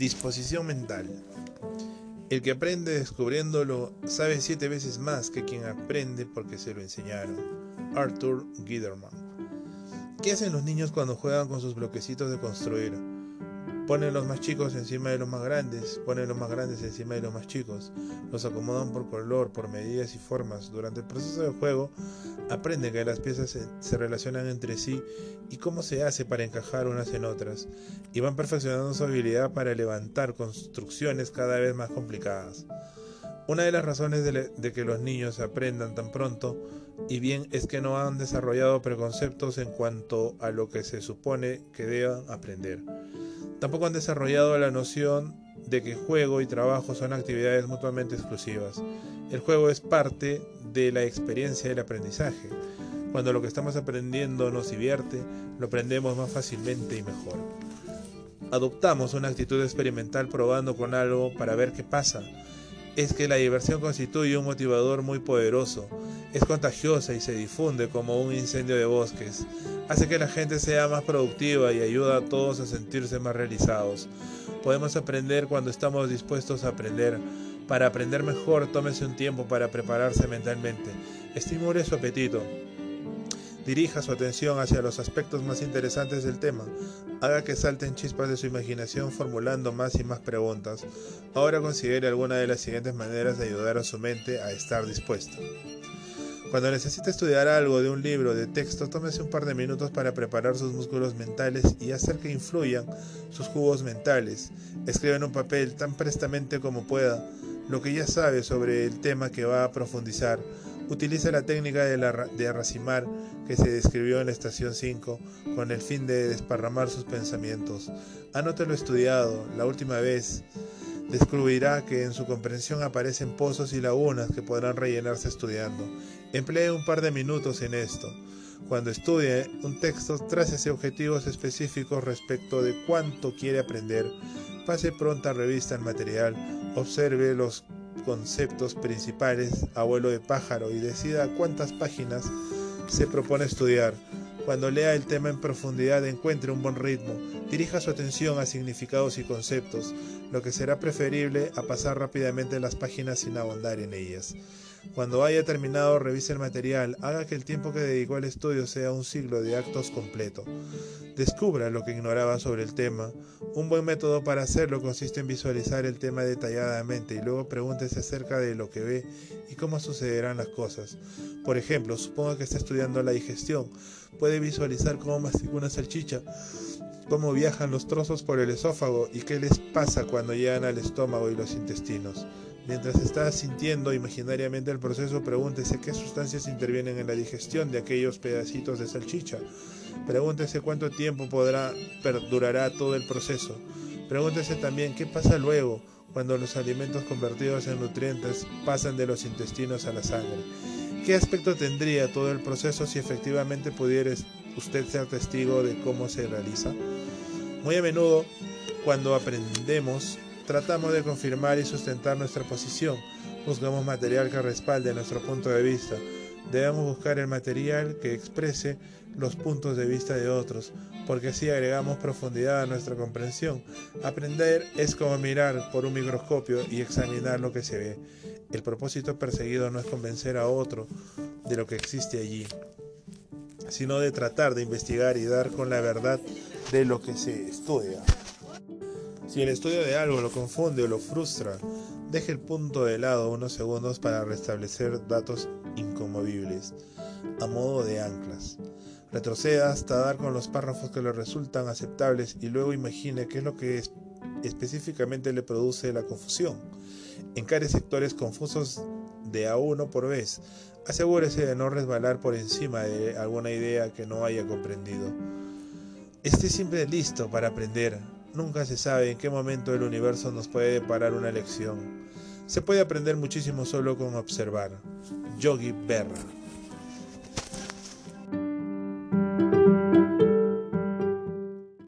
Disposición mental. El que aprende descubriéndolo sabe siete veces más que quien aprende porque se lo enseñaron. Arthur Giderman. ¿Qué hacen los niños cuando juegan con sus bloquecitos de construir? Ponen los más chicos encima de los más grandes, ponen los más grandes encima de los más chicos, los acomodan por color, por medidas y formas. Durante el proceso de juego aprenden que las piezas se, relacionan entre sí y cómo se hace para encajar unas en otras, y van perfeccionando su habilidad para levantar construcciones cada vez más complicadas. Una de las razones de, que los niños aprendan tan pronto y bien es que no han desarrollado preconceptos en cuanto a lo que se supone que deban aprender. Tampoco han desarrollado la noción de que juego y trabajo son actividades mutuamente exclusivas. El juego es parte de la experiencia del aprendizaje. Cuando lo que estamos aprendiendo nos divierte, lo aprendemos más fácilmente y mejor. Adoptamos una actitud experimental probando con algo para ver qué pasa. Es que la diversión constituye un motivador muy poderoso es contagiosa y se difunde como un incendio de bosques. Hace que la gente sea más productiva y ayuda a todos a sentirse más realizados. Podemos aprender cuando estamos dispuestos a aprender. Para aprender mejor, tómese un tiempo para prepararse mentalmente. Estimule su apetito. Dirija su atención hacia los aspectos más interesantes del tema. Haga que salten chispas de su imaginación formulando más y más preguntas. Ahora considere alguna de las siguientes maneras de ayudar a su mente a estar dispuesta. Cuando necesite estudiar algo de un libro de texto, tómese un par de minutos para preparar sus músculos mentales y hacer que influyan sus jugos mentales. Escriba en un papel tan prestamente como pueda lo que ya sabe sobre el tema que va a profundizar. Utilice la técnica de, la, de arracimar que se describió en la estación 5 con el fin de desparramar sus pensamientos. Anote lo estudiado la última vez descubrirá que en su comprensión aparecen pozos y lagunas que podrán rellenarse estudiando. Emplee un par de minutos en esto. Cuando estudie un texto, trácese objetivos específicos respecto de cuánto quiere aprender. Pase pronta revista el material, observe los conceptos principales a vuelo de pájaro y decida cuántas páginas se propone estudiar. Cuando lea el tema en profundidad encuentre un buen ritmo, dirija su atención a significados y conceptos, lo que será preferible a pasar rápidamente las páginas sin abundar en ellas. Cuando haya terminado, revise el material, haga que el tiempo que dedicó al estudio sea un siglo de actos completo. Descubra lo que ignoraba sobre el tema. Un buen método para hacerlo consiste en visualizar el tema detalladamente y luego pregúntese acerca de lo que ve y cómo sucederán las cosas. Por ejemplo, suponga que está estudiando la digestión. Puede visualizar cómo mastica una salchicha, cómo viajan los trozos por el esófago y qué les pasa cuando llegan al estómago y los intestinos. Mientras está sintiendo imaginariamente el proceso, pregúntese qué sustancias intervienen en la digestión de aquellos pedacitos de salchicha. Pregúntese cuánto tiempo podrá perdurará todo el proceso. Pregúntese también qué pasa luego cuando los alimentos convertidos en nutrientes pasan de los intestinos a la sangre. ¿Qué aspecto tendría todo el proceso si efectivamente pudiera usted ser testigo de cómo se realiza? Muy a menudo, cuando aprendemos Tratamos de confirmar y sustentar nuestra posición. Buscamos material que respalde nuestro punto de vista. Debemos buscar el material que exprese los puntos de vista de otros, porque así agregamos profundidad a nuestra comprensión. Aprender es como mirar por un microscopio y examinar lo que se ve. El propósito perseguido no es convencer a otro de lo que existe allí, sino de tratar de investigar y dar con la verdad de lo que se estudia. Si el estudio de algo lo confunde o lo frustra, deje el punto de lado unos segundos para restablecer datos incomovibles, a modo de anclas. Retroceda hasta dar con los párrafos que le resultan aceptables y luego imagine qué es lo que específicamente le produce la confusión. Encare sectores confusos de a uno por vez. Asegúrese de no resbalar por encima de alguna idea que no haya comprendido. Esté siempre listo para aprender, Nunca se sabe en qué momento el universo nos puede deparar una lección. Se puede aprender muchísimo solo con observar. Yogi Berra.